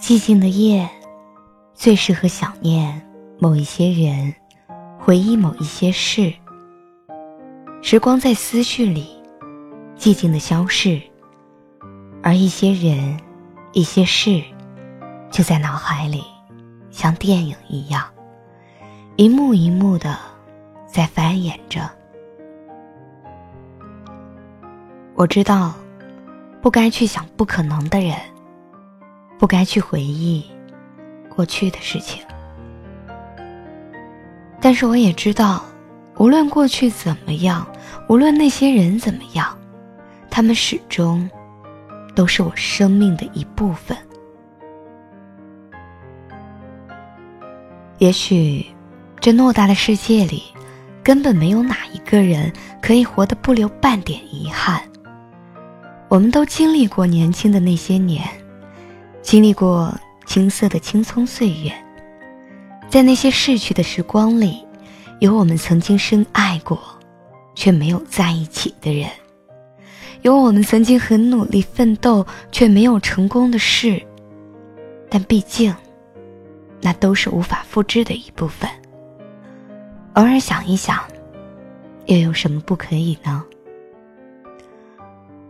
寂静的夜，最适合想念某一些人，回忆某一些事。时光在思绪里寂静的消逝，而一些人、一些事，就在脑海里，像电影一样，一幕一幕的在翻演着。我知道，不该去想不可能的人。不该去回忆过去的事情，但是我也知道，无论过去怎么样，无论那些人怎么样，他们始终都是我生命的一部分。也许，这偌大的世界里，根本没有哪一个人可以活得不留半点遗憾。我们都经历过年轻的那些年。经历过青涩的青葱岁月，在那些逝去的时光里，有我们曾经深爱过，却没有在一起的人；有我们曾经很努力奋斗却没有成功的事。但毕竟，那都是无法复制的一部分。偶尔想一想，又有什么不可以呢？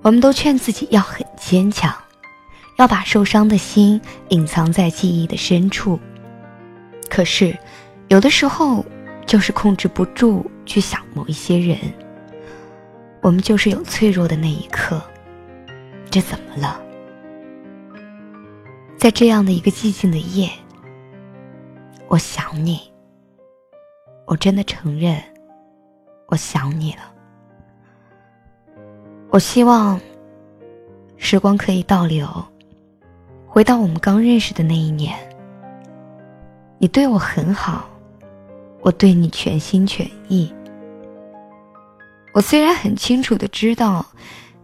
我们都劝自己要很坚强。要把受伤的心隐藏在记忆的深处。可是，有的时候就是控制不住去想某一些人。我们就是有脆弱的那一刻，这怎么了？在这样的一个寂静的夜，我想你。我真的承认，我想你了。我希望时光可以倒流。回到我们刚认识的那一年，你对我很好，我对你全心全意。我虽然很清楚的知道，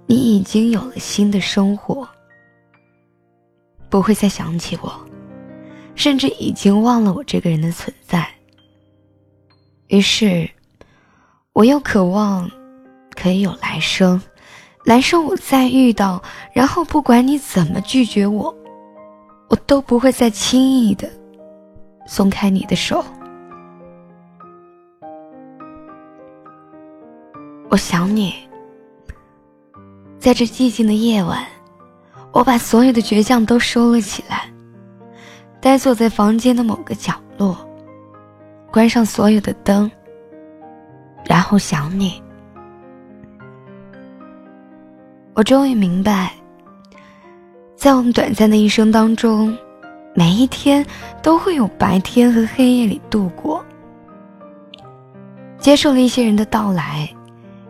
你已经有了新的生活，不会再想起我，甚至已经忘了我这个人的存在。于是，我又渴望可以有来生，来生我再遇到，然后不管你怎么拒绝我。我都不会再轻易的松开你的手。我想你，在这寂静的夜晚，我把所有的倔强都收了起来，呆坐在房间的某个角落，关上所有的灯，然后想你。我终于明白。在我们短暂的一生当中，每一天都会有白天和黑夜里度过。接受了一些人的到来，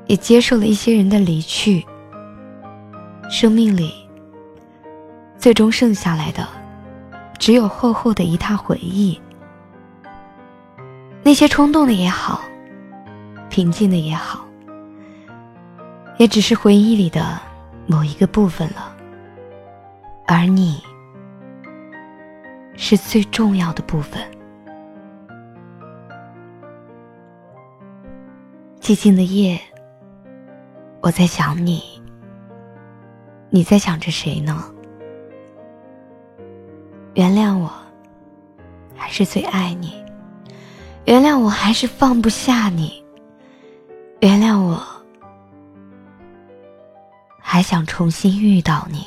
也接受了一些人的离去。生命里，最终剩下来的，只有厚厚的一沓回忆。那些冲动的也好，平静的也好，也只是回忆里的某一个部分了。而你，是最重要的部分。寂静的夜，我在想你。你在想着谁呢？原谅我，还是最爱你；原谅我，还是放不下你；原谅我，还想重新遇到你。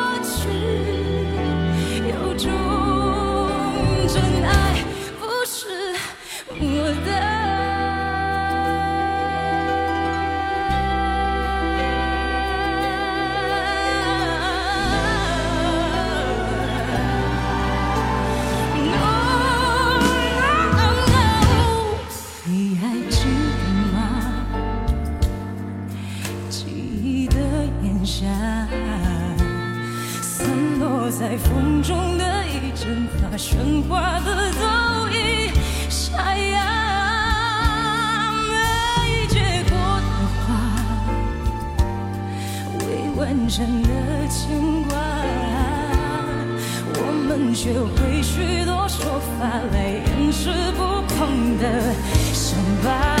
在风中的一阵发，喧哗的都已沙哑。没结果的花，未完成的牵挂，我们学会许多说法来掩饰不碰的伤疤。